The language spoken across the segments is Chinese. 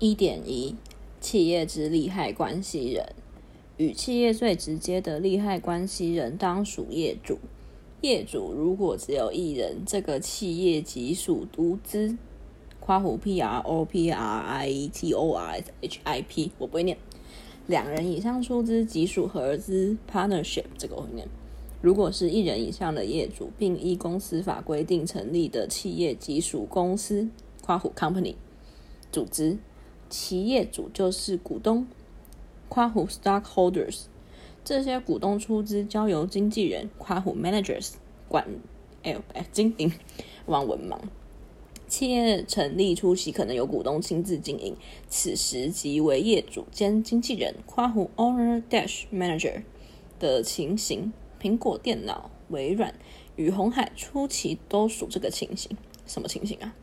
一点一，企业之利害关系人，与企业最直接的利害关系人当属业主。业主如果只有一人，这个企业即属独资。括弧 P R O P R I T O R S H I P，我不会念。两人以上出资即属合资 partnership，这个我会念。如果是一人以上的业主，并依公司法规定成立的企业，即属公司（括弧 company） 组织，其业主就是股东（括弧 stockholders）。这些股东出资交由经纪人（括弧 managers） 管。哎呦，哎，经营，望文盲。企业成立初期可能有股东亲自经营，此时即为业主兼经纪人（括弧 owner dash manager） 的情形。苹果电脑、微软与鸿海初期都属这个情形。什么情形啊？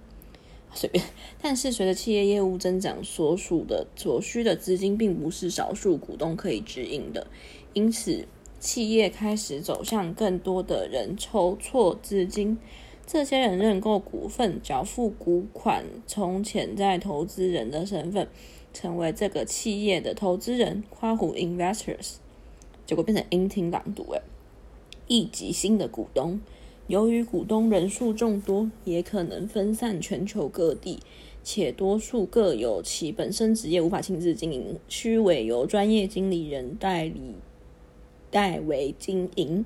随便。但是随着企业业务增长，所属的所需的资金并不是少数股东可以指引的，因此企业开始走向更多的人筹措资金。这些人认购股份，缴付股款，从潜在投资人的身份，成为这个企业的投资人（括弧 investors）。结果变成音听朗读，诶，一级新的股东。由于股东人数众多，也可能分散全球各地，且多数各有其本身职业无法亲自经营，需委由专业经理人代理代为经营。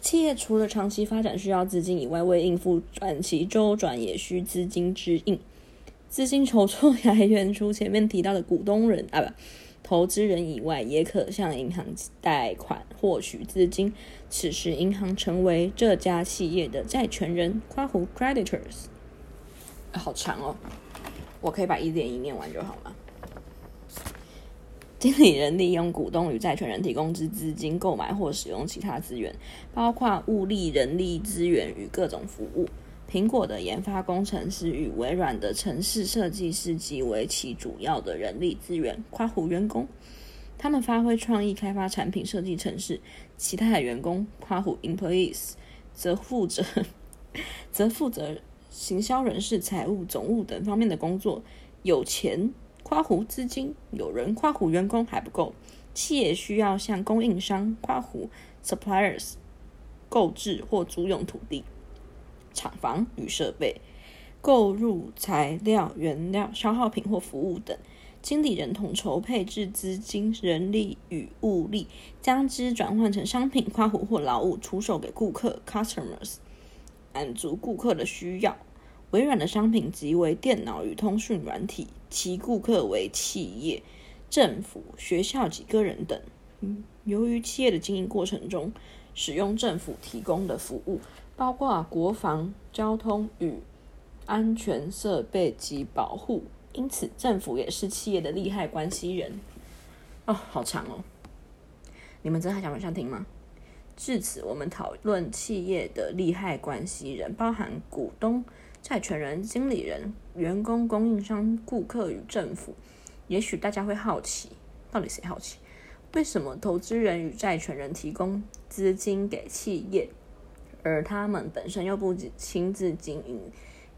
企业除了长期发展需要资金以外，为应付短期周转也需资金支应。资金筹措 来源除前面提到的股东人啊不投资人以外，也可向银行贷款获取资金。此时银行成为这家企业的债权人（括弧 creditors）。好长哦，我可以把一点一念完就好了。经理人利用股东与债权人提供之资金购买或使用其他资源，包括物力、人力资源与各种服务。苹果的研发工程师与微软的城市设计师即为其主要的人力资源（夸弧员工）。他们发挥创意开发产品、设计程式。其他的员工（夸弧 employees） 则负责 则负责行销、人事、财务、总务等方面的工作。有钱。夸弧资金有人，夸弧员工还不够，企业需要向供应商夸弧 suppliers 购置或租用土地、厂房与设备，购入材料、原料、消耗品或服务等。经理人统筹配置资金、人力与物力，将之转换成商品括弧或劳务，出售给顾客 customers，满足顾客的需要。微软的商品即为电脑与通讯软体，其顾客为企业、政府、学校及个人等。由于企业的经营过程中使用政府提供的服务，包括国防、交通与安全设备及保护，因此政府也是企业的利害关系人。哦，好长哦！你们真的还想往下听吗？至此，我们讨论企业的利害关系人，包含股东。债权人、经理人、员工、供应商、顾客与政府。也许大家会好奇，到底谁好奇？为什么投资人与债权人提供资金给企业，而他们本身又不亲自经营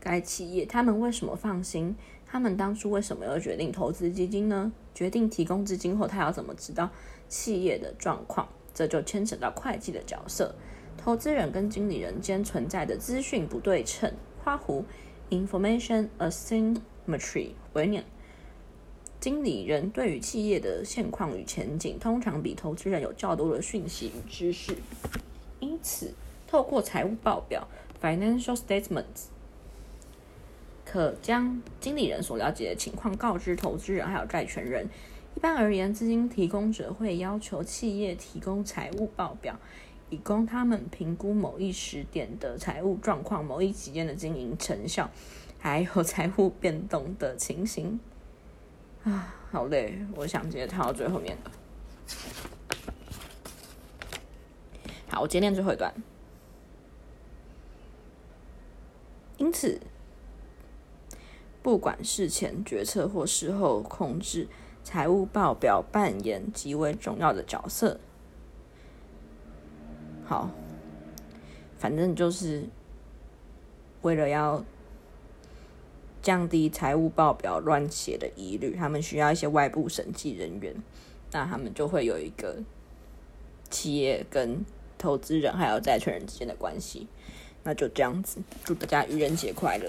该企业？他们为什么放心？他们当初为什么要决定投资基金呢？决定提供资金后，他要怎么知道企业的状况？这就牵扯到会计的角色。投资人跟经理人间存在的资讯不对称。花弧 information asymmetry 为念，经理人对于企业的现况与前景，通常比投资人有较多的讯息与知识，因此透过财务报表 financial statements，可将经理人所了解的情况告知投资人还有债权人。一般而言，资金提供者会要求企业提供财务报表。以供他们评估某一时点的财务状况、某一期间的经营成效，还有财务变动的情形。啊，好累，我想直接跳到最后面了。好，我今天念最后一段。四不管事前决策或事后控制财务报表扮演极为重要的角色。好反正就是为了要降低财务报表乱写的疑虑他们需要一些外部审计人员那他们就会有一个企业跟投资人还有债权人之间的关系。那就这样子祝大家愚人节快乐。